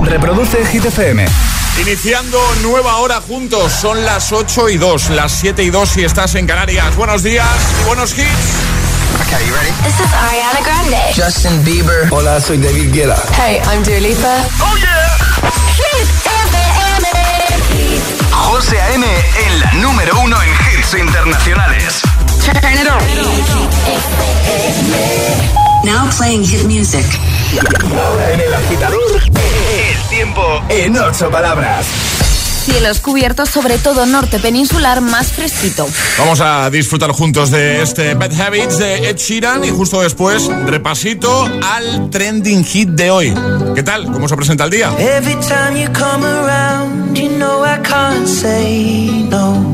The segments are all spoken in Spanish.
Reproduce Hit FM. Iniciando nueva hora juntos, son las 8 y 2, las 7 y 2 si estás en Canarias. Buenos días y buenos hits. Okay, you ready? This is Ariana Grande. Justin Bieber. Hola, soy David Guetta. Hey, I'm Dua Lipa. ¡Oh, yeah! Hit FM. José A.M. en la número uno en hits internacionales. Turn it on. Now playing hit music. Ahora en el agitador, el tiempo en ocho palabras. Cielos cubiertos, sobre todo norte peninsular, más fresquito. Vamos a disfrutar juntos de este Bad Habits de Ed Sheeran y justo después repasito al trending hit de hoy. ¿Qué tal? ¿Cómo se presenta el día? Every time you come around, you know I can't say no.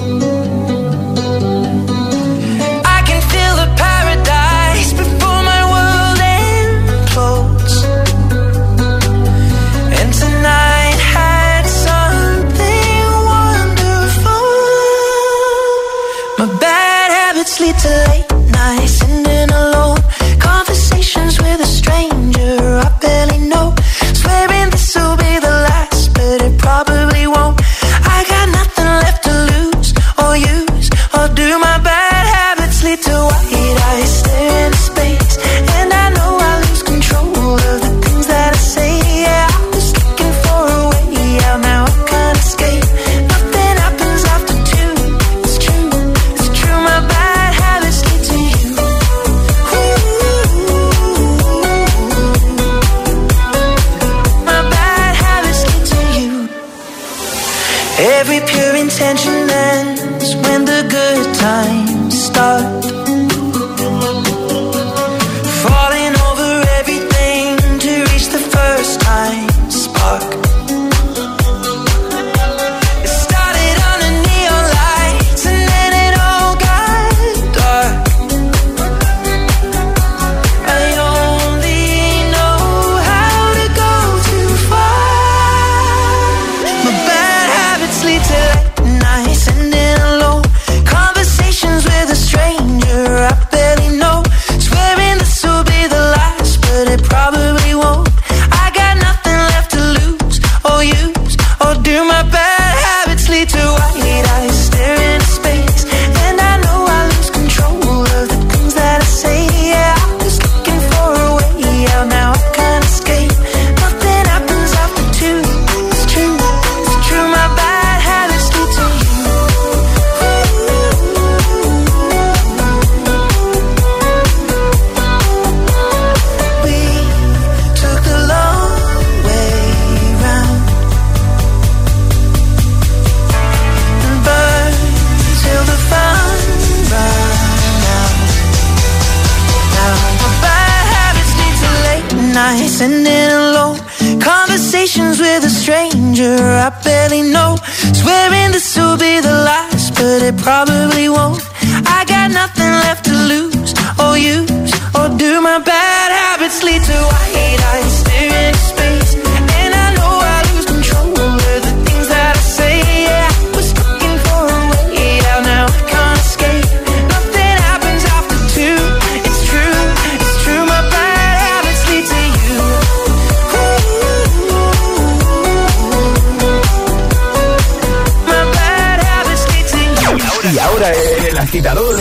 time. Ahora el agitador,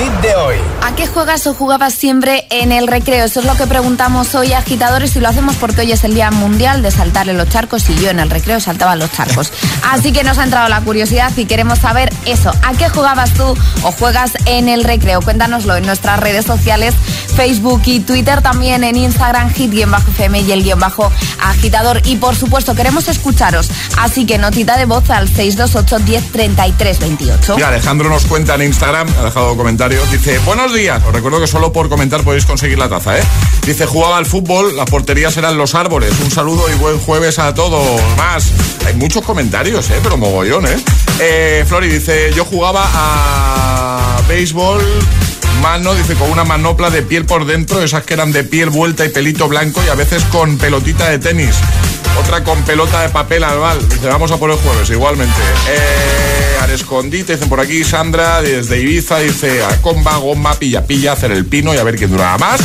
hit de hoy. ¿A qué juegas o jugabas siempre en el recreo? Eso es lo que preguntamos hoy, agitadores, y lo hacemos porque hoy es el Día Mundial de saltar en los charcos y yo en el recreo saltaba en los charcos. Así que nos ha entrado la curiosidad y queremos saber eso. ¿A qué jugabas tú o juegas en el recreo? Cuéntanoslo en nuestras redes sociales, Facebook y Twitter, también en Instagram, hit-fm y el guion bajo agitador. Y por supuesto, queremos escucharos. Así que notita de voz al 628 10 33 28. Y Alejandro nos cuenta en Instagram, ha dejado comentarios, dice, buenos días. Os recuerdo que solo por comentar podéis conseguir la taza, ¿eh? Dice, jugaba al fútbol, las porterías eran los árboles. Un saludo y buen jueves a todos. Más, hay muchos comentarios, ¿eh? Pero mogollón, ¿eh? eh Flori dice, yo jugaba a béisbol mano, dice, con una manopla de piel por dentro, esas que eran de piel vuelta y pelito blanco y a veces con pelotita de tenis. Otra con pelota de papel al bal. Dice, vamos a por el jueves, igualmente. Eh, al escondite, dicen por aquí, Sandra, desde Ibiza, dice, a comba, goma, pilla, pilla, hacer el pino y a ver quién duraba más.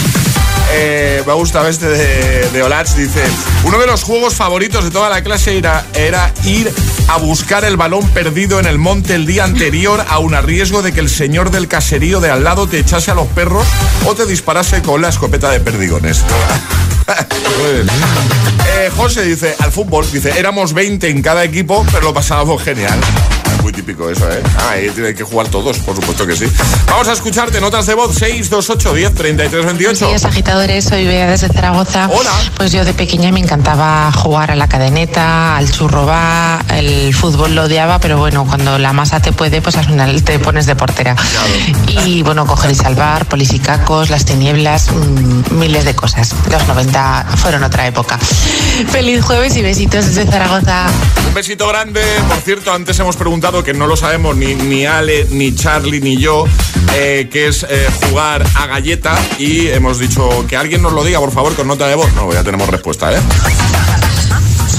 Eh, me gusta este de, de Olach, dice, uno de los juegos favoritos de toda la clase era, era ir a buscar el balón perdido en el monte el día anterior, aun a riesgo de que el señor del caserío de al lado te echase a los perros o te disparase con la escopeta de perdigones. Eh, José dice, al fútbol, dice, éramos 20 en cada equipo, pero lo pasábamos genial. Muy típico eso, ¿eh? Ah, ahí tienen que jugar todos, por supuesto que sí. Vamos a escucharte notas de voz 628 10 33 28. Buenos días, agitadores. Soy Bea desde Zaragoza. Hola. Pues yo de pequeña me encantaba jugar a la cadeneta, al churrobá, el fútbol lo odiaba, pero bueno, cuando la masa te puede, pues al final te pones de portera. Y bueno, coger y salvar, polisicacos, las tinieblas, mm, miles de cosas. Los 90 fueron otra época. Feliz jueves y besitos desde Zaragoza. Un besito grande. Por cierto, antes hemos preguntado que no lo sabemos ni, ni Ale, ni Charlie, ni yo, eh, que es eh, jugar a galleta. Y hemos dicho que alguien nos lo diga, por favor, con nota de voz. No, ya tenemos respuesta, ¿eh?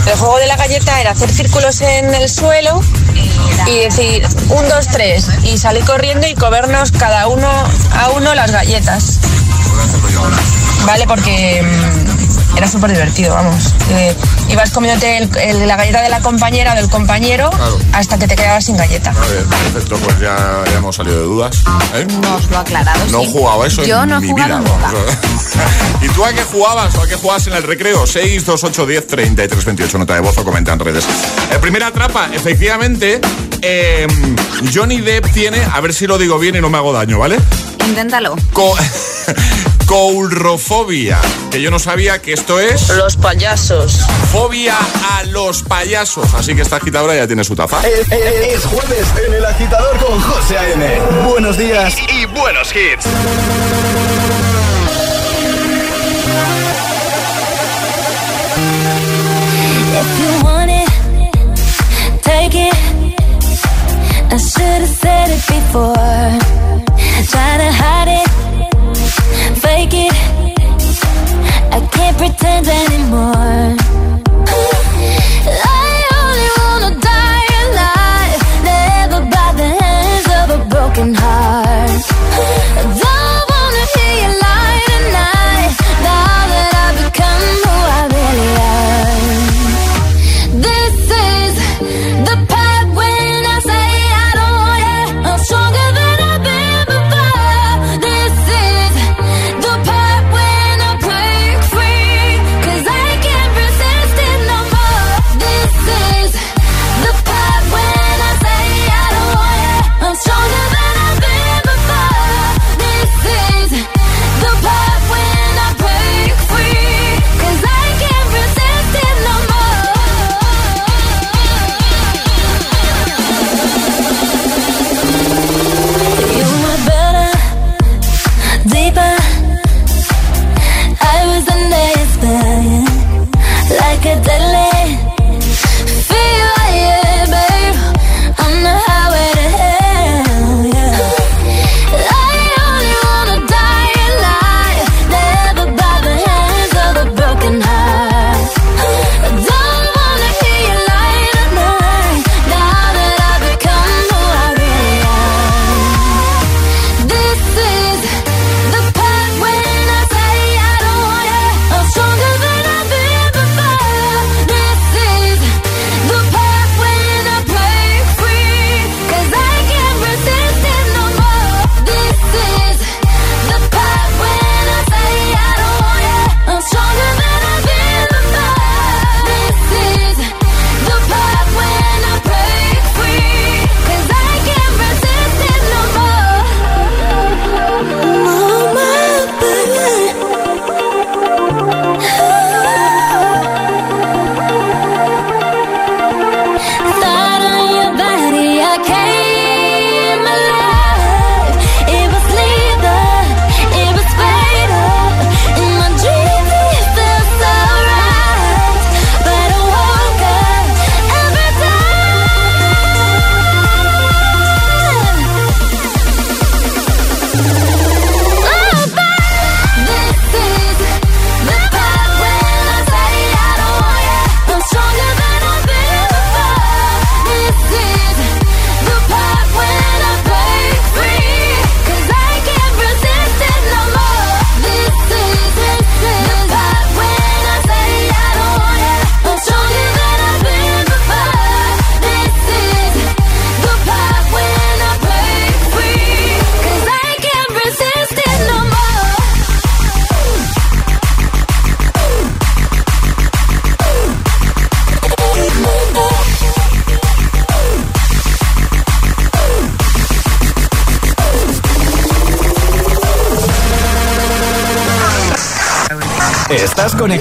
El juego de la galleta era hacer círculos en el suelo y decir un, dos, tres y salir corriendo y comernos cada uno a uno las galletas. Vale, porque mm, era súper divertido, vamos. Eh, ibas comiéndote el- el- la galleta de la compañera o del compañero Claro. hasta que te quedabas sin galleta. A ver, perfecto, pues ya, ya hemos salido de dudas. ¿eh? Nos lo ha aclarado. No he sí. jugado a eso Yo en no he mi jugado vida. nunca. ¿Y tú a qué jugabas o a qué jugabas en el recreo? 6, 2, 8, 10, 33, 28. Nota de voz o comenta en redes. Eh, primera trapa, efectivamente, eh, Johnny Depp tiene, a ver si lo digo bien y no me hago daño, ¿vale? Inténtalo. Co coulrofobia, que yo no sabía que esto es Los payasos. fobia a los payasos. Así que esta agitadora ya tiene su taza. Es, es- es jueves en el agitador con José A.M. Buenos días y, y buenos hits. If you want it, take it. I should have said it before. Try to hide it, fake it. I can't pretend anymore. I only wanna die alive, never by the hands of a broken heart.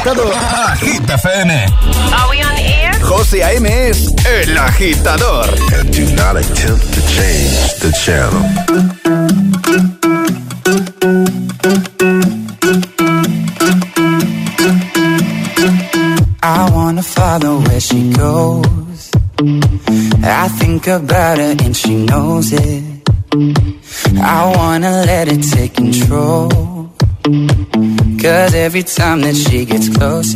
Estás conectado a Hit FM. Are we on air? José A.M. es el agitador. Every time that she gets close,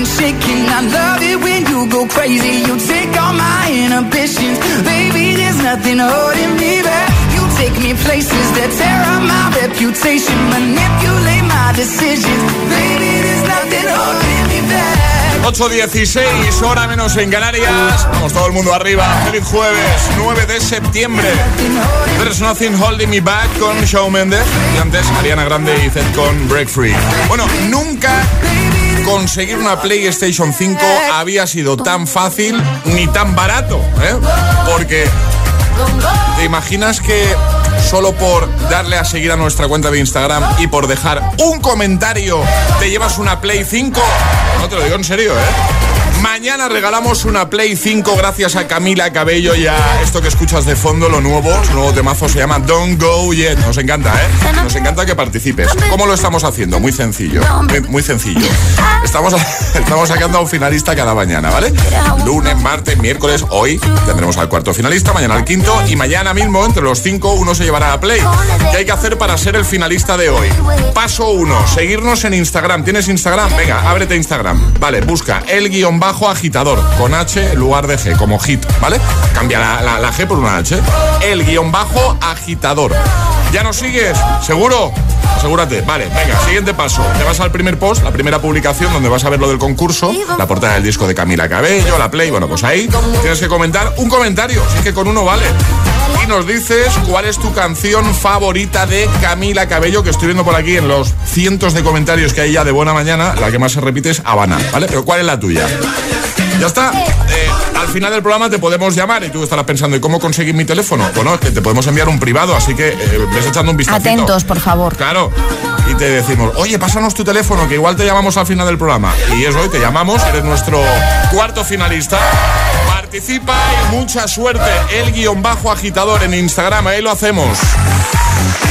Been shaking. I love it when you go crazy. You take all my inhibitions, baby. There's nothing holding me back. You take me places that tear up my reputation, manipulate my decisions, baby. There's nothing holding me back. 8.16, hora menos en Canarias. Vamos todo el mundo arriba. Feliz jueves, 9 de septiembre. There's Nothing Holding Me Back con Shawn Mendes. Y antes, Ariana Grande y Zed con Break Free. Bueno, nunca conseguir una PlayStation 5 había sido tan fácil ni tan barato. ¿eh? Porque ¿Te imaginas que solo por darle a seguir a nuestra cuenta de Instagram y por dejar un comentario te llevas una Play 5? No te lo digo en serio, ¿eh? Mañana regalamos una Play 5 gracias a Camila Cabello y a esto que escuchas de fondo, lo nuevo, su nuevo temazo se llama Don't Go Yet. Nos encanta, ¿eh? Nos encanta que participes. ¿Cómo lo estamos haciendo? Muy sencillo. Muy, sencillo. Estamos, estamos sacando a un finalista cada mañana, ¿vale? Lunes, martes, miércoles, hoy tendremos al cuarto finalista, mañana al quinto y mañana mismo, entre los cinco, uno se llevará a Play. ¿Qué hay que hacer para ser el finalista de hoy? Paso uno, seguirnos en Instagram. ¿Tienes Instagram? Venga, ábrete Instagram. Vale, busca el guion bajo agitador con H en lugar de G, como hit, ¿vale? Cambia la, la- la G por una H. El guion bajo agitador. ¿Ya nos sigues? ¿Seguro? Asegúrate. Vale, venga, siguiente paso. Te vas al primer post, la primera publicación donde vas a ver lo del concurso, la portada del disco de Camila Cabello, la Play, bueno, pues ahí tienes que comentar un comentario, así que con uno vale. Y nos dices cuál es tu canción favorita de Camila Cabello, que estoy viendo por aquí en los cientos de comentarios que hay ya de buena mañana, la que más se repite es Habana, ¿vale? Pero ¿cuál es la tuya? Ya está. Eh, al final del programa te podemos llamar y tú estarás pensando, ¿y cómo conseguir mi teléfono? Bueno, es que te podemos enviar un privado, así que eh, ves echando un vistazo. Atentos, por favor. Claro. Y te decimos, oye, pásanos tu teléfono, que igual te llamamos al final del programa. Y es hoy, te llamamos, eres nuestro cuarto finalista. Participa y mucha suerte. El guion bajo agitador en Instagram, ahí lo hacemos.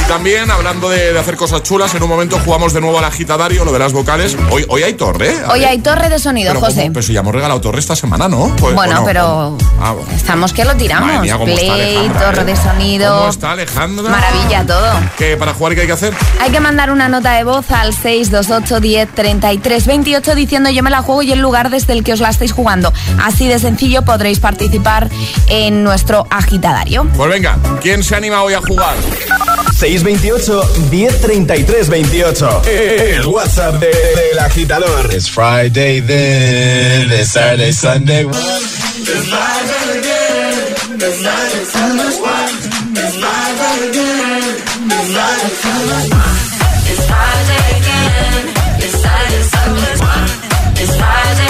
Y también, hablando de, de hacer cosas chulas, en un momento jugamos de nuevo al agitadario, lo de las vocales. Hoy, hoy hay torre, ¿eh? Hoy hay torre de sonido, pero, José. ¿cómo? pero si ya hemos regalado torre esta semana, ¿no? Pues, bueno, pero Ah, bueno. estamos que lo tiramos. Mía, Play, torre ¿eh? de sonido. ¿Cómo está Alejandra? Maravilla todo. ¿Qué, para jugar qué hay que hacer? Hay que mandar una nota de voz al 628 10 33 28 diciendo yo me la juego y el lugar desde el que os la estáis jugando. Así de sencillo podréis participar en nuestro agitadario. Pues venga, ¿quién se anima hoy a jugar? 628 1033 28. El WhatsApp de- del agitador. It's Friday then, it's Saturday, Sunday. I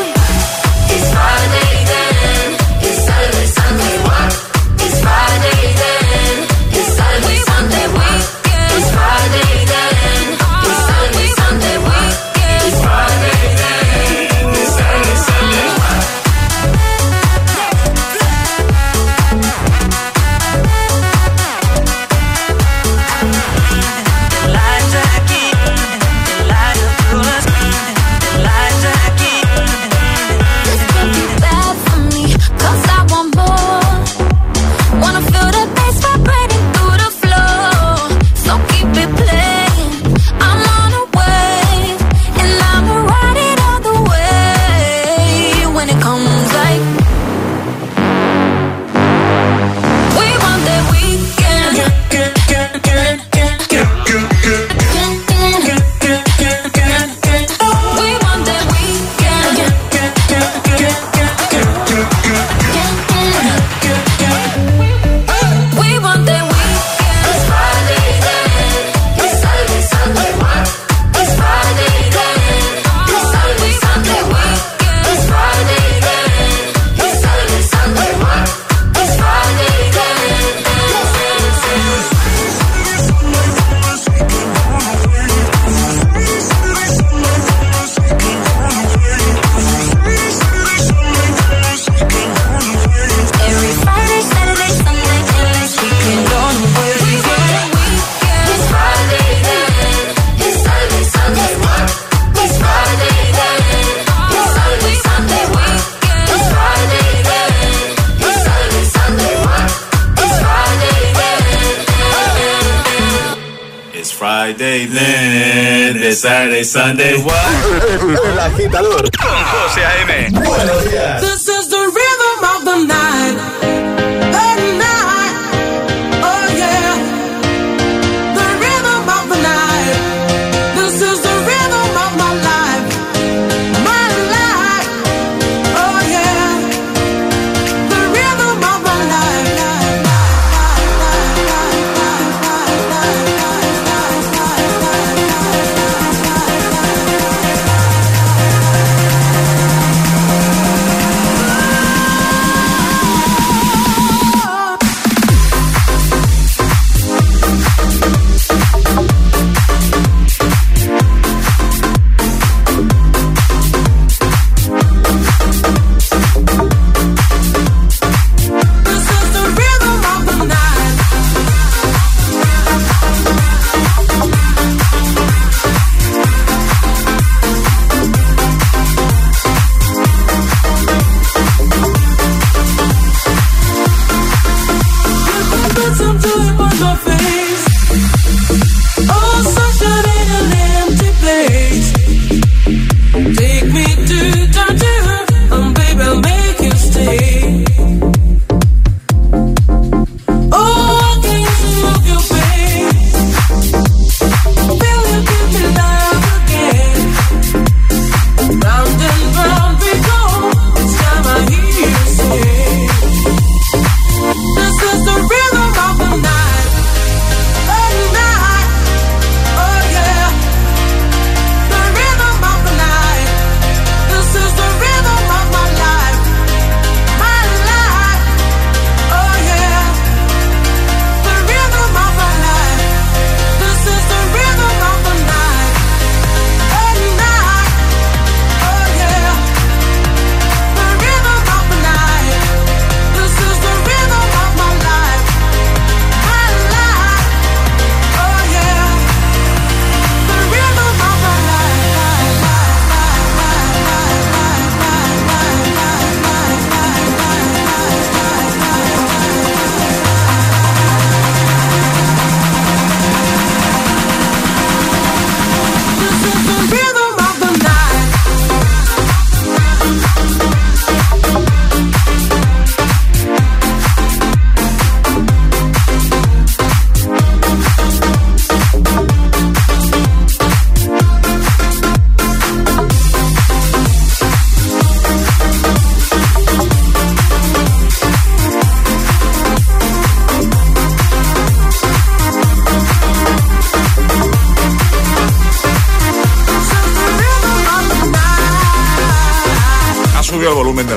Saturday, Sunday,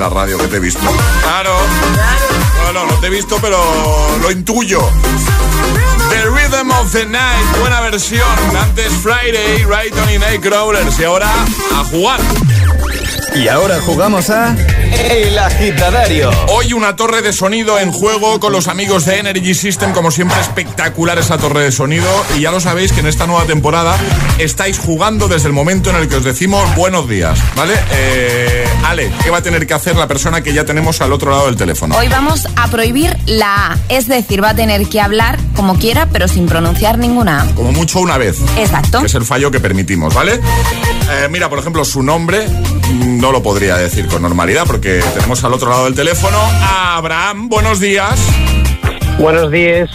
la radio que te he visto. Claro. No, no, te he visto, pero lo intuyo. The Rhythm of the Night, buena versión. Antes Friday, Rayton y Nightcrawlers. Y ahora a jugar. Y ahora jugamos a El Agitadario. Hoy una torre de sonido en juego con los amigos de Energy System, como siempre espectacular esa torre de sonido. Y ya lo sabéis que en esta nueva temporada estáis jugando desde el momento en el que os decimos buenos días, ¿vale? Eh, Ale, ¿qué va a tener que hacer la persona que ya tenemos al otro lado del teléfono? Hoy vamos a prohibir la A, es decir, va a tener que hablar como quiera, pero sin pronunciar ninguna A. Como mucho una vez. Exacto. Que es el fallo que permitimos, ¿vale? Eh, mira, por ejemplo, su nombre mm, no lo podría decir con normalidad porque tenemos al otro lado del teléfono a Abraham. Buenos días. Buenos días.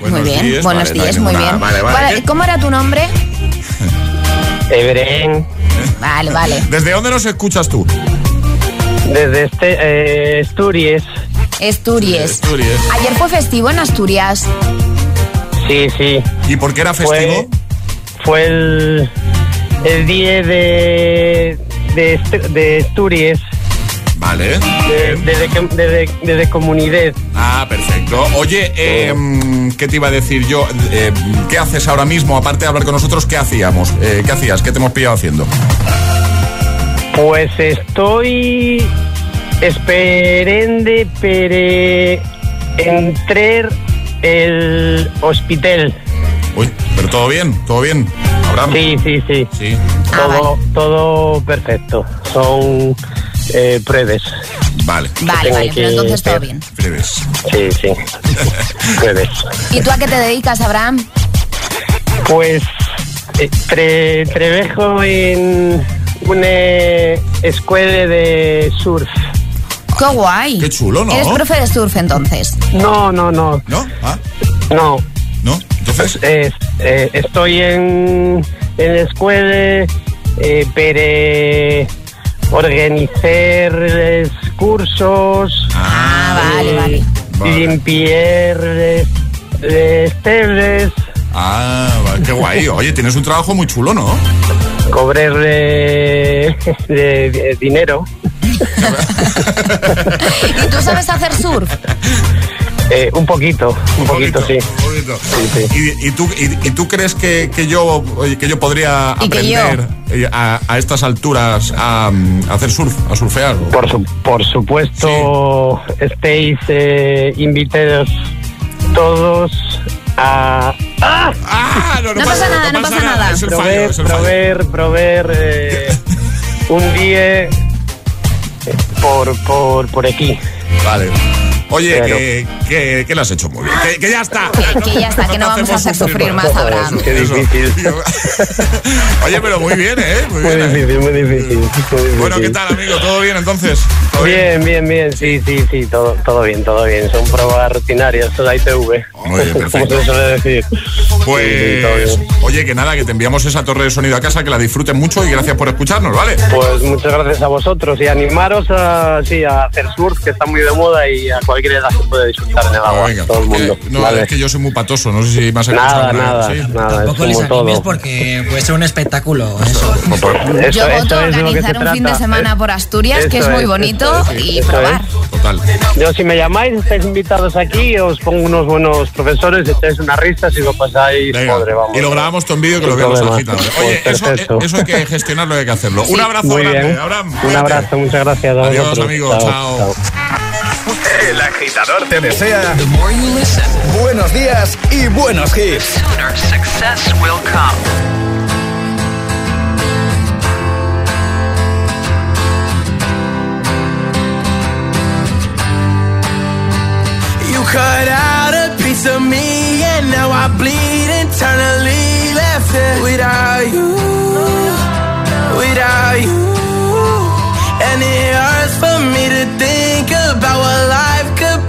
Buenos muy bien, días, buenos vale, no hay días, muy ninguna- bien. Vale, vale. ¿Qué- ¿Cómo era tu nombre? Ebren, Vale, vale. ¿Desde dónde nos escuchas tú? desde este, eh, Asturias. Esturies. Asturias. Ayer fue festivo en Asturias. Sí, sí. ¿Y por qué era festivo? fue el, el día de, de, de Asturias, Vale. de, de, de, de- de- de comunidad. Ah, perfecto. Oye, eh, mm, ¿qué te iba a decir yo? Eh, ¿Qué haces ahora mismo? Aparte de hablar con nosotros, ¿qué hacíamos? Eh, ¿Qué hacías? ¿Qué te hemos pillado haciendo? Pues estoy esperando para entrar el hospital. Uy, pero todo bien, todo bien. Abraham. Sí, sí, sí. Sí. Todo, todo perfecto. Son eh, pruebas. Vale. Vale, vale, que pero entonces todo bien. Breves. Sí, sí. pruebas. ¿Y tú a qué te dedicas, Abraham? Pues eh, tre- trabajo en una escuela de surf. Qué guay. Qué chulo, ¿no? Eres profe de surf entonces. No, no, no. ¿No? ¿Ah? No. ¿No? Entonces. Es- eh, estoy en, en la escuela eh, para organizar los cursos. Ah, vale, vale. Vale. Limpiar los teles, Ah, vale, qué guay. Oye, tienes un trabajo muy chulo, ¿no? cobrar eh, de- de dinero. ¿Y tú sabes hacer surf? Eh, un poquito, un poquito, sí. un poquito. Sí, sí. ¿Y, y tú, y, y tú crees que, que yo oye, que yo podría aprender eh, a, a estas alturas a, mm, a hacer surf, a surfear? Por, su- por supuesto, estéis eh, invitados todos a Ah, no, No pasa nada, no pasa nada. Es el fallo, proveer, es el fallo. proveer, proveer eh, un día por, por, por aquí. Vale. Oye, Pero- que, que, que lo has hecho muy bien. Que, que ya está. Que- que ya está, que no vamos a hacer sufrir más, Abraham. Qué difícil. Oye, pero muy bien, ¿eh? Muy Muy bien. ¿eh? difícil, muy difícil. muy difícil. Bueno, ¿qué tal, amigo? ¿Todo bien entonces? ¿Todo Bien, bien, bien, sí, sí, sí, todo, todo bien, todo bien. Son pruebas rutinarias, toda ITV. Muy bien, Como perfecto. se suele decir. Sí, sí, Pues, bien. oye, que nada, que te enviamos esa torre de sonido a casa, que la disfruten mucho y gracias por escucharnos, ¿vale? Pues muchas gracias a vosotros y animaros a, sí, a hacer surf, que está muy de moda y a cualquier edad se puede disfrutar en el agua, Venga, todo el mundo. que- no, Vale. es que yo soy muy patoso, no sé si escuchado. Nada, nada, ¿sí? nada, es Tampoco les animes todo. porque puede ser un espectáculo. Eso. Eso- Yo eso voto lo que organizar se un fin de semana por Asturias, que es Eso muy bonito, eso es, y eso probar. Total. Yo si me llamáis, estáis invitados aquí, os pongo unos buenos profesores, echáis unas risas y lo pasáis, Venga, madre, vamos. y lo grabamos todo en vídeo que lo problema. agitadores. Pues Oye, eso, perfecto. eso hay que gestionarlo, hay que hacerlo. Un abrazo Muy grande, bien. Abraham. Un abrazo, muchas gracias Adiós, vosotros. amigo, chao. El agitador te desea buenos días y buenos hits. You cut out a piece of me and now I bleed internally left it without you, without you. And it hurts for me to think about what life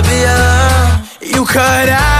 wanna be alone. You cut out.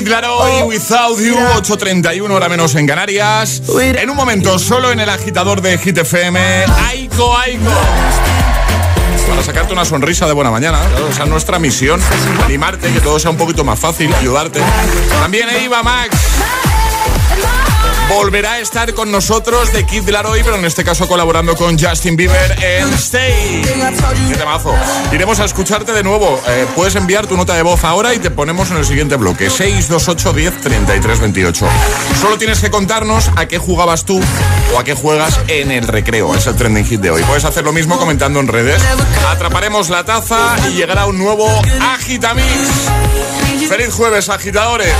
The Kid Laroi, Without You, 8.31 hora menos en Canarias. En un momento, solo en el agitador de Hit FM, Aiko Aiko. Para sacarte una sonrisa de buena mañana, claro, esa es nuestra misión, animarte, que todo sea un poquito más fácil, ayudarte. También Eva Max. Volverá a estar con nosotros de Kid Laroi, pero en este caso colaborando con Justin Bieber en Stay. ¡Qué temazo! Iremos a escucharte de nuevo. Eh, puedes enviar tu nota de voz ahora y te ponemos en el siguiente bloque: 628 10 33 28. Solo tienes que contarnos a qué jugabas tú o a qué juegas en el recreo. Es el trending hit de hoy. Puedes hacer lo mismo comentando en redes. Atraparemos la taza y llegará un nuevo Agitamix. Feliz jueves, agitadores.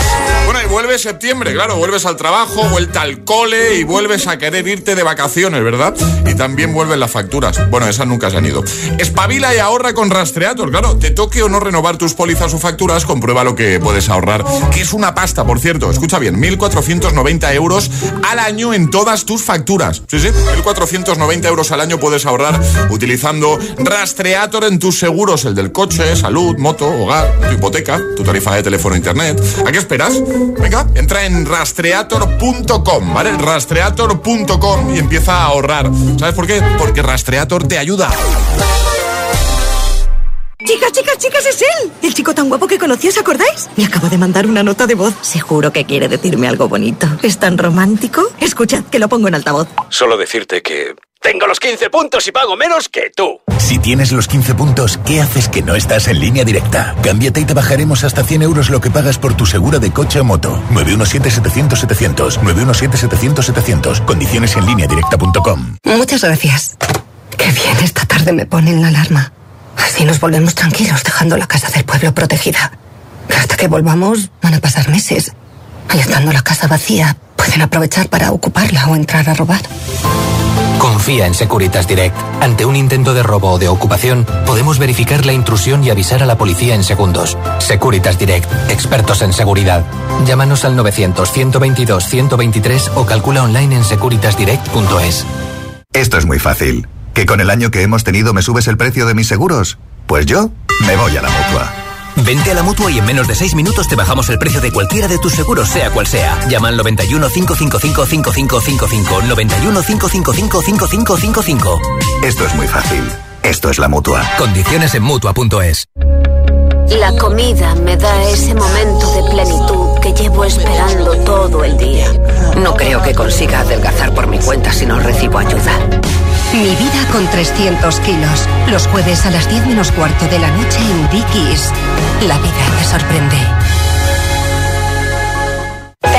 Bueno, y vuelve septiembre, claro, vuelves al trabajo, vuelta al cole y vuelves a querer irte de vacaciones, ¿verdad? Y también vuelven las facturas. Bueno, esas nunca se han ido. Espabila y ahorra con Rastreator, claro. Te toque o no renovar tus pólizas o facturas, comprueba lo que puedes ahorrar, que es una pasta, por cierto. Escucha bien, 1.490 euros al año en todas tus facturas. Sí, sí, 1.490 euros al año puedes ahorrar utilizando Rastreator en tus seguros, el del coche, salud, moto, hogar, tu hipoteca, tu tarifa de teléfono, internet. ¿A qué esperas? Venga, entra en rastreator.com, ¿vale? Rastreator.com y empieza a ahorrar. ¿Sabes por qué? Porque Rastreator te ayuda. Chicas, chicas, chicas, es él. El chico tan guapo que conocí, ¿os acordáis? Me acaba de mandar una nota de voz. Seguro que quiere decirme algo bonito. ¿Es tan romántico? Escuchad, que lo pongo en altavoz. Solo decirte que tengo los 15 puntos y pago menos que tú. Si tienes los 15 puntos, ¿qué haces que no estás en línea directa? Cámbiate y te bajaremos hasta 100 euros lo que pagas por tu segura de coche o moto. 917-700-700. 917-700-700. Condiciones en línea directa.com. Muchas gracias. Qué bien, esta tarde me ponen la alarma. Así nos volvemos tranquilos, dejando la casa del pueblo protegida. Hasta que volvamos, van a pasar meses. Y estando la casa vacía, pueden aprovechar para ocuparla o entrar a robar. Confía en Securitas Direct. Ante un intento de robo o de ocupación, podemos verificar la intrusión y avisar a la policía en segundos. Securitas Direct, expertos en seguridad. Llámanos al 900-122-123 o calcula online en securitasdirect.es. Esto es muy fácil. ¿Que con el año que hemos tenido me subes el precio de mis seguros? Pues yo me voy a la mutua. Vente a la mutua y en menos de 6 minutos te bajamos el precio de cualquiera de tus seguros, sea cual sea. Llama al 91 555 5555. 91 555 5555. Esto es muy fácil. Esto es la mutua. Condiciones en mutua.es. La comida me da ese momento de plenitud que llevo esperando todo el día. No creo que consiga adelgazar por mi cuenta si no recibo ayuda. Mi vida con 300 kilos. Los jueves a las 10 menos cuarto de la noche en Dickies. La vida te sorprende.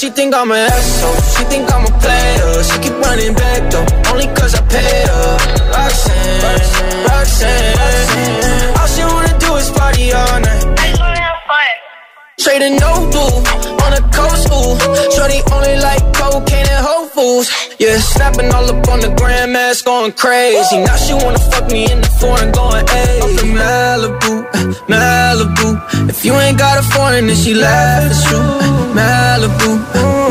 She think I'm an asshole. She think I'm a player. She keep running back though, only cause I pay her. Roxanne, Roxanne. All she wanna do is party all night. Trading no blue on the coast, ooh. Shorty only like cocaine and Whole. Yeah, snapping all up on the grandmas, going crazy. Now she wanna fuck me in the foreign, you ain't got a foreign, then she laugh at you. Malibu,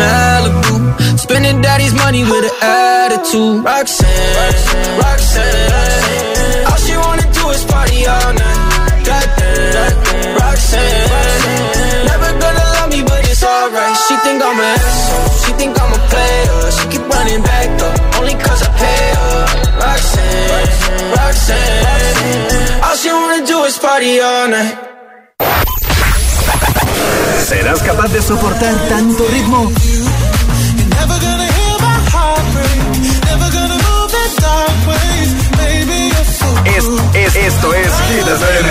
Malibu. Spending daddy's money with an attitude. Roxanne, Roxanne. All she wanna do is party all night. Goddamn, Roxanne. Never gonna love me, but it's alright. She think I'm an asshole. She think I'm a player. She keep running back though, only cause I pay her. Roxanne, Roxanne. All she wanna do is party all night. ¿Serás capaz de soportar tanto ritmo? Es, es, esto es Hit FM.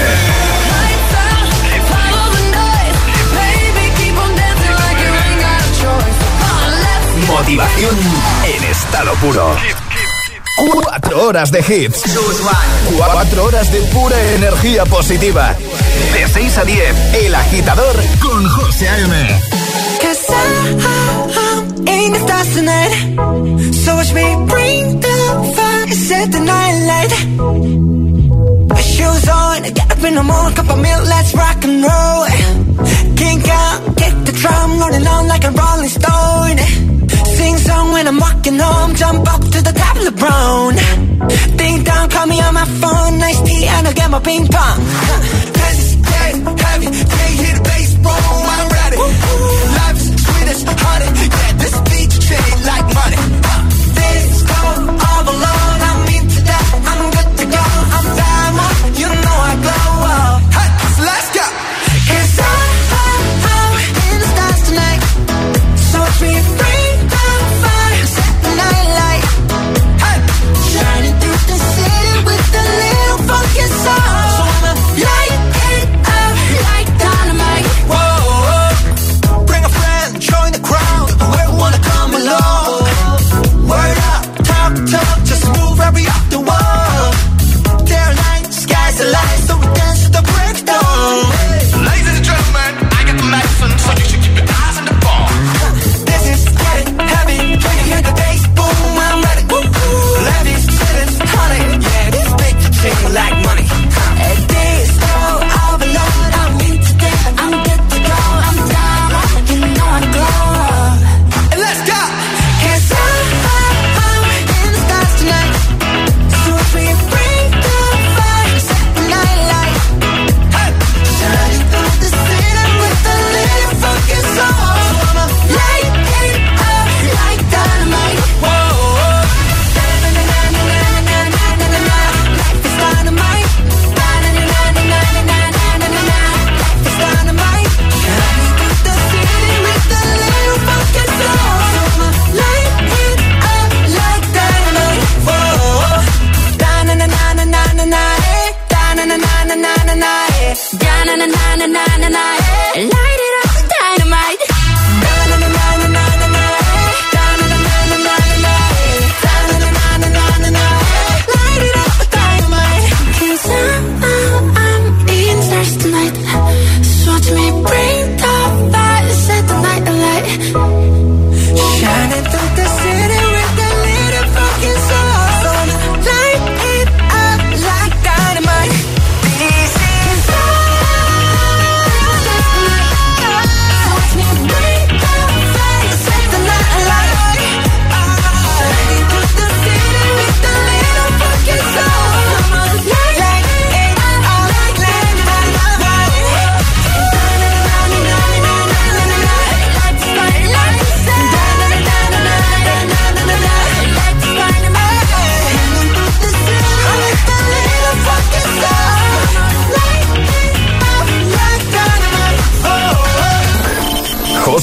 Motivación en estado puro. Cuatro horas de hits. Cuatro horas de pura energía positiva. De 6 a 10, El Agitador con José A.M. Cause the stars tonight. So watch me bring the fire, set the night light. Shoes on, get up in the morning, cup of milk, let's rock and roll. Kink out, kick the drum, rolling on like a rolling stone. Sing song when I'm walking home, jump up to the top of the brown. Ding dong, call me on my phone, nice tea, and I'll get my ping pong. It's dead heavy, can't hear the bass, boom, I'm ready. Life's sweet as honey, yeah, this beat chain like money.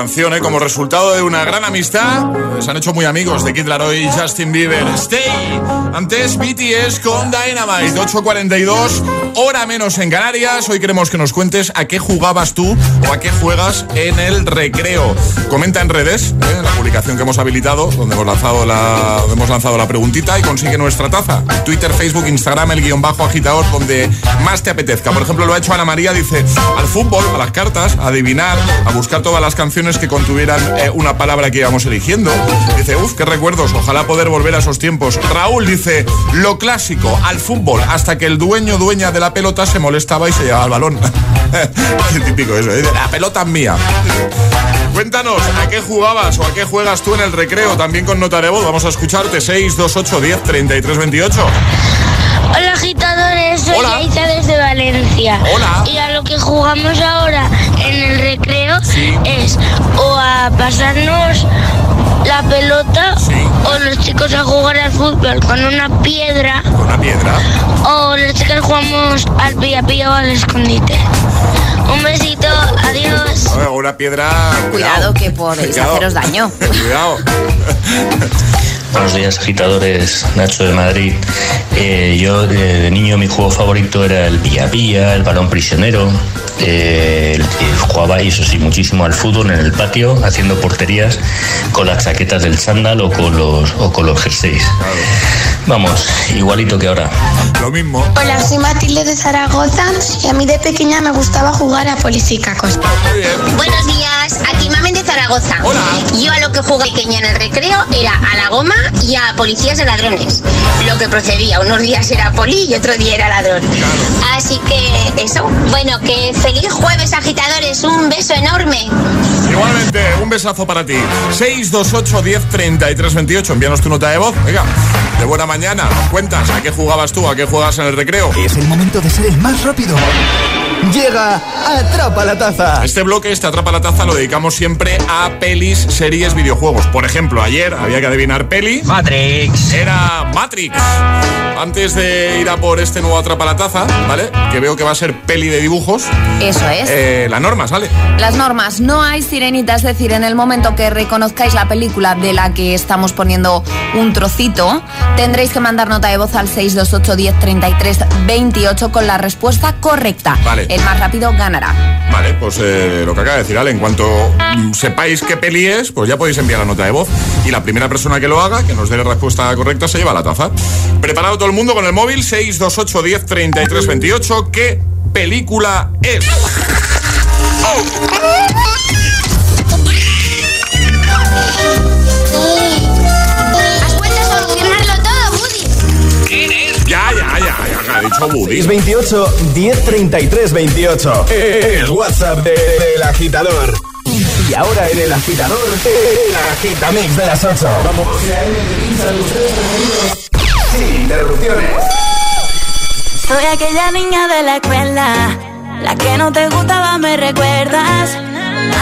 Canción, ¿eh? Como resultado de una gran amistad, se han hecho muy amigos de Kid Laroi y Justin Bieber. Stay. Antes BTS con Dynamite, 8.42, hora menos en Canarias. Hoy queremos que nos cuentes a qué jugabas tú o a qué juegas en el recreo. Comenta en redes, ¿eh? la publicación que hemos habilitado, donde hemos lanzado la, hemos lanzado la preguntita y consigue nuestra taza. Twitter, Facebook, Instagram, el guion bajo agitador, donde más te apetezca. Por ejemplo, lo ha hecho Ana María, dice, al fútbol, a las cartas, a adivinar, a buscar todas las canciones que contuvieran eh, una palabra que íbamos eligiendo. Dice, uff, qué recuerdos, ojalá poder volver a esos tiempos. Raúl dice, lo clásico, al fútbol, hasta que el dueño, dueña de la pelota se molestaba y se llevaba el balón. Qué típico eso, la pelota es mía. Cuéntanos, ¿a qué jugabas o a qué juegas tú en el recreo? También con nota de voz, vamos a escucharte 628 10 33 28. Hola agitadores, soy Hola. Aiza desde Valencia. Hola. Y a lo que jugamos ahora en el recreo es o a pasarnos la pelota o los chicos a jugar al fútbol con una piedra Con una piedra. o las chicas jugamos al pilla pilla o al escondite. Un besito, adiós. A ver, una piedra. Cuidado que podéis Cuidado. haceros daño. Cuidado. Buenos días, agitadores. Nacho de Madrid. Eh, yo de, de niño mi juego favorito era el pilla-pilla, el balón prisionero. Eh, el- eh, jugaba, y eso sí, muchísimo al fútbol en el patio, haciendo porterías con las chaquetas del chándal o con los, o con los jerseys. Vamos, igualito que ahora. Lo mismo. Hola, soy Matilde de Zaragoza y a mí de pequeña me gustaba jugar a policícacos. Buenos días, aquí Mamen de Zaragoza. Yo a lo que jugaba pequeña en el recreo era a la goma y a policías de ladrones. Lo que procedía, unos días era poli y otro día era ladrón. Así que eso, bueno, que feliz jueves agitadores, un beso enorme. Igualmente, un besazo para ti. 628 10 33 28. Envíanos tu nota de voz. Venga, de buena mañana. Cuentas a qué jugabas tú, a qué juegas en el recreo. Es el momento de ser el más rápido. Llega Atrapa la Taza. Este bloque, este Atrapa la Taza, lo dedicamos siempre a pelis, series, videojuegos. Por ejemplo, ayer había que adivinar peli. Matrix. Era Matrix. Antes de ir a por este nuevo Atrapa la Taza, ¿vale? Que veo que va a ser peli de dibujos. Eso es. Eh, la norma, sale. Las normas, no hay sirenita, es decir, en el momento que reconozcáis la película de la que estamos poniendo un trocito, tendréis que mandar nota de voz al 628 10 33 28 con la respuesta correcta. Vale. El más rápido ganará. Vale, pues eh, lo que acaba de decir Ale, en cuanto sepáis qué peli es, pues ya podéis enviar la nota de voz. Y la primera persona que lo haga, que nos dé la respuesta correcta, se lleva la taza. Preparado todo el mundo con el móvil 628 10 33 28. ¿Qué película es? Has ha dicho Woody. 628 1033 28. El WhatsApp de- del agitador. Y ahora en el agitador, el agitamix de las 8. Vamos. Sin interrupciones. Soy aquella niña de la escuela, la que no te gustaba, me recuerdas.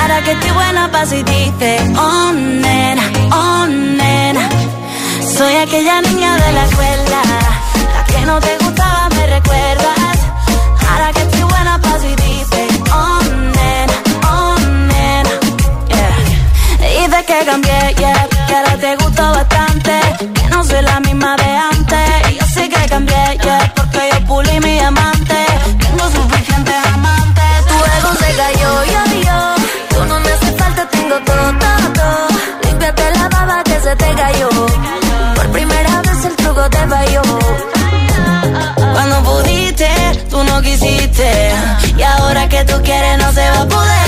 Ahora que estoy buena pa' si dices, oh nena, oh nena. Soy aquella niña de la escuela, la que no te gustaba, me recuerdas. Ahora que estoy buena pa' dices, oh nena, oh nena. Yeah. Dices que cambié, yeah, que ahora te gusto Y ahora que tú quieres, no se va a poder.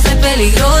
soy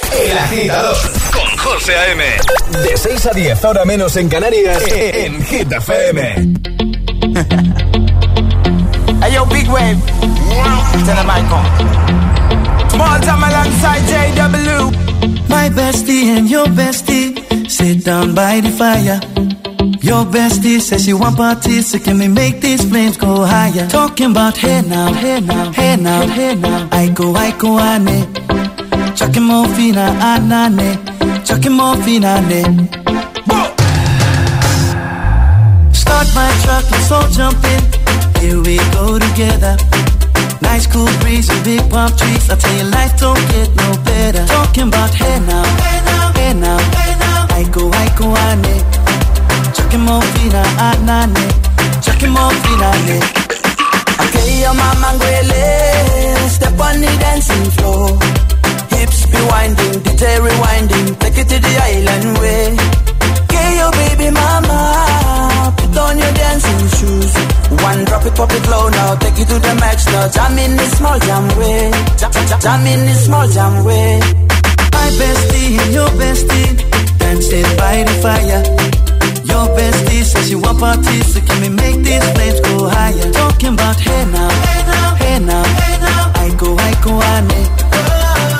I. I on. I on. El agitador con José A.M. De 6 a 10, ahora menos en Canarias, en Hit FM. Hey yo, big wave. Tell them I come. Small time alongside JW. My bestie and your bestie sit down by the fire. Your bestie says she want parties, so can we make these flames go higher? Talking about hey now, hey now, hey now, hey now. I go, I go, ane. Chucking more fina, anane. Chucking more fina, ane. Start my truck, let's all jump in. Here we go together. Nice cool breeze and big palm trees. I tell you, life don't get no better. Talking about hey now, hey now, hey now, hey now. I go, I go, ane. Chucking more fina, anane. Chucking more fina, ane. Okay, your mama step on the dancing floor. Winding, DJ rewinding, take it to the island way. Okay, your baby mama, put on your dancing shoes. One drop it, pop it low now, take it to the max now. Jam in the small jam way, jam, jam, jam in the small jam way. My bestie and your bestie dancing by the fire. Your bestie says she want parties, so can we make these flames go higher? Talking about hey now, hey now, hey now, hey now. I go, I go, ane. Chucking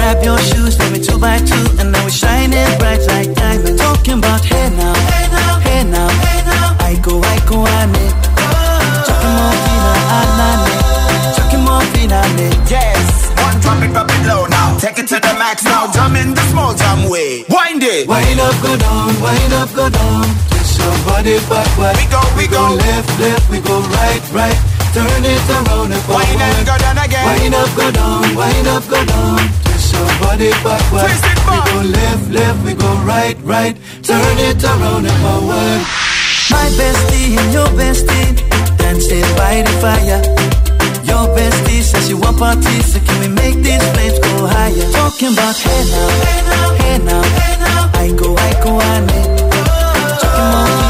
Grab your shoes, let me two by two, and now we're shining bright like diamonds. Talking about hey now, hey now, hey now, hey now. I go, I go, I ane. Chucking more fina, anane. Chucking more fina. Yes, one drop it, drop it low now Take it to the max now, jump in the small jam way Wind it Wind up, go down, wind up, go down. Twist your body backward. We go, we go. left, left, we go right, right. Turn it around and forward. Wind and go down again Wind up, go down, wind up, go down. Twist your body backward. Twist it we go left, left, we go right, right. Turn it around and forward. My bestie and your bestie dancing by the fire. Your bestie says she want parties, so can we make these flames go higher? Talking about hey now, hey now, hey now, hey now. I go, I go, ane. Chucking more fina,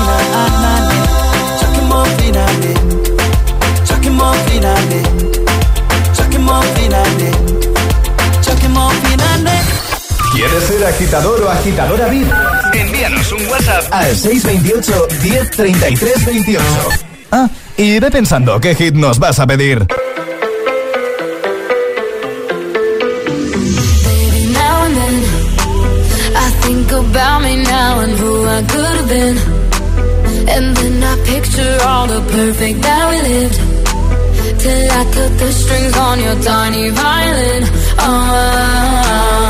agitador o agitadora VIP? Envíanos un WhatsApp al 628 1033 28. Ah, y ve pensando qué hit nos vas a pedir. Baby, now and then I think about me now and who I could have been. And then I picture all the perfect that we lived. Till I cut the strings on your tiny violin. Oh,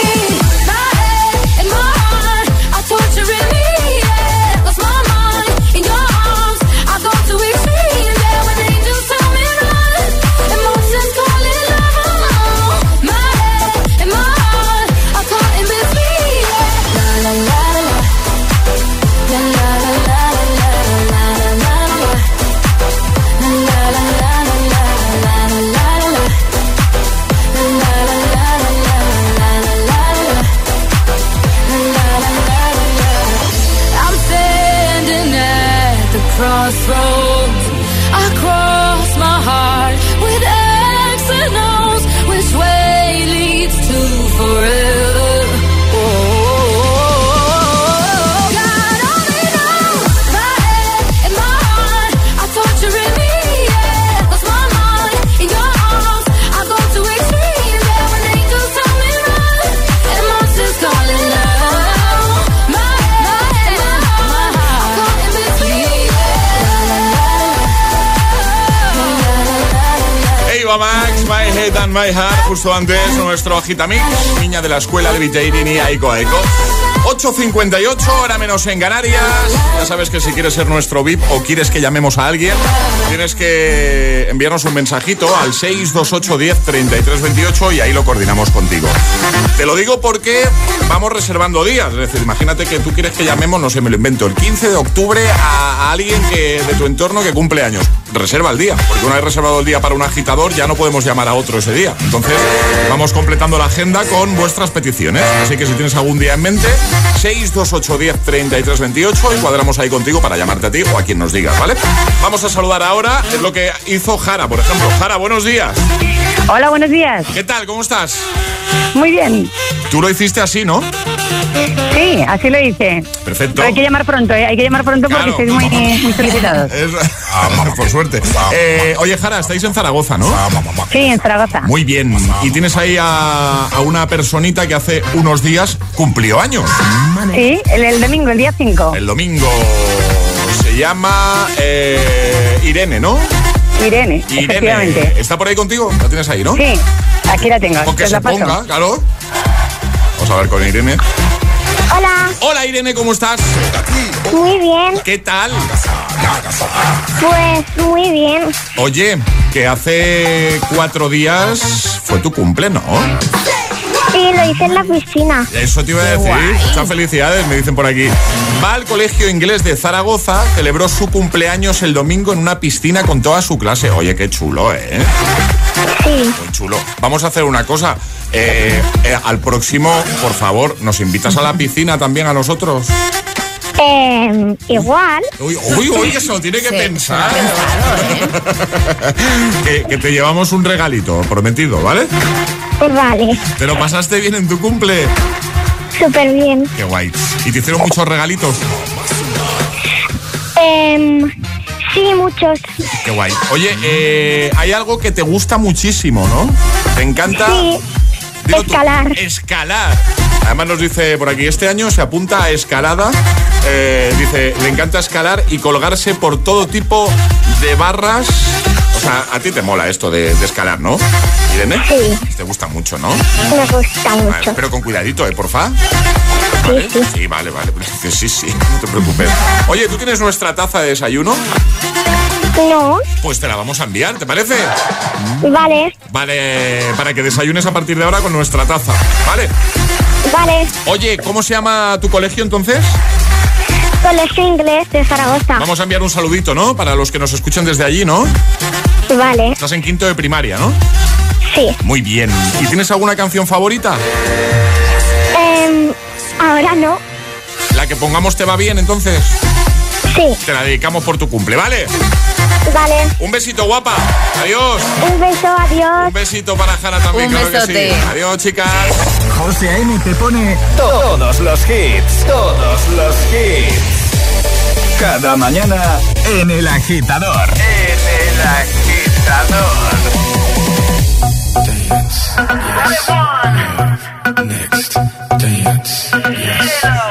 And My Heart. Justo antes, nuestro agitamix, niña de la escuela de Viteirin y Aiko Aiko. 8.58, hora menos en Canarias. Ya sabes que si quieres ser nuestro VIP o quieres que llamemos a alguien, tienes que enviarnos un mensajito al 628 10 33 28 y ahí lo coordinamos contigo. Te lo digo porque vamos reservando días. Es decir, imagínate que tú quieres que llamemos, no sé, me lo invento, el 15 de octubre a, alguien de tu entorno que cumple años. Reserva el día, porque una vez reservado el día para un agitador ya no podemos llamar a otro ese día. Entonces, vamos completando la agenda con vuestras peticiones. Así que si tienes algún día en mente, 628 10 33 28 y cuadramos ahí contigo para llamarte a ti o a quien nos digas, ¿vale? Vamos a saludar ahora, lo que hizo Jara, por ejemplo. Jara, buenos días. Hola, buenos días. ¿Qué tal? ¿Cómo estás? Muy bien. Tú lo hiciste así, ¿no? Sí, así lo hice. Perfecto. Pero hay que llamar pronto, ¿eh? hay que llamar pronto porque estáis muy, muy solicitados. Es- por suerte. Eh, oye, Jara, estáis en Zaragoza, ¿no? Sí, en Zaragoza. Muy bien. Y tienes ahí a, a una personita que hace unos días cumplió años. Sí, el, el domingo, el día 5. El domingo. Se llama eh, Irene, ¿no? Irene, efectivamente. ¿Está por ahí contigo? La tienes ahí, ¿no? Sí, aquí la tengo. Con que os se la paso. ponga, claro. Vamos a ver con Irene. Hola, Hola Irene, ¿cómo estás? muy bien. ¿Qué tal? Pues muy bien. Oye, que hace cuatro días fue tu cumple, ¿no? Sí, lo hice en la piscina. Eso te iba a decir. Muchas felicidades, me dicen por aquí. Va al colegio inglés de Zaragoza, celebró su cumpleaños el domingo en una piscina con toda su clase. Oye, qué chulo, ¿eh? Sí. Muy chulo. Vamos a hacer una cosa. Eh, eh, al próximo, por favor, ¿nos invitas a la piscina también a nosotros? Eh, igual. Uy, uy, uy, eso tiene que pensar. que, que te llevamos un regalito, prometido, ¿vale? Vale, ¿Te lo pasaste bien en tu cumple? súper bien. Qué guay. ¿Y te hicieron muchos regalitos? Em, sí, muchos. Qué guay. Oye, eh, hay algo que te gusta muchísimo, ¿no? ¿Te encanta? Sí, Dilo tú. escalar. Escalar. Además nos dice por aquí, este año se apunta a escalada. Eh, dice, le encanta escalar y colgarse por todo tipo de barras. O sea, a ti te mola esto de, de escalar, ¿no? Irene. Sí. Te gusta mucho, ¿no? Me gusta Vale, mucho. pero con cuidadito, ¿eh? Porfa. ¿Vale? Sí, vale, vale. Dice, Sí, sí, no te preocupes. Oye, ¿tú tienes nuestra taza de desayuno? No, Pues te la vamos a enviar, ¿te parece? vale, Vale, para que desayunes a partir de ahora con nuestra taza, ¿vale? vale. Oye, ¿cómo se llama tu colegio entonces? Colegio Inglés de Zaragoza. Vamos a enviar un saludito, ¿no? Para los que nos escuchan desde allí, ¿no? Vale, Estás en quinto de primaria, ¿no? sí. Muy bien. ¿Y tienes alguna canción favorita? Em, ahora no. La que pongamos te va bien, entonces. Sí. Te la dedicamos por tu cumple, ¿vale? Vale. Un besito, guapa. Adiós. Un beso, adiós. Un besito para Jara también, Un claro que sí. Adiós, chicas. José A.M. te pone todos los hits, todos los hits. Cada mañana en El Agitador. En El Agitador. Dance, yes. Next, dance, yes.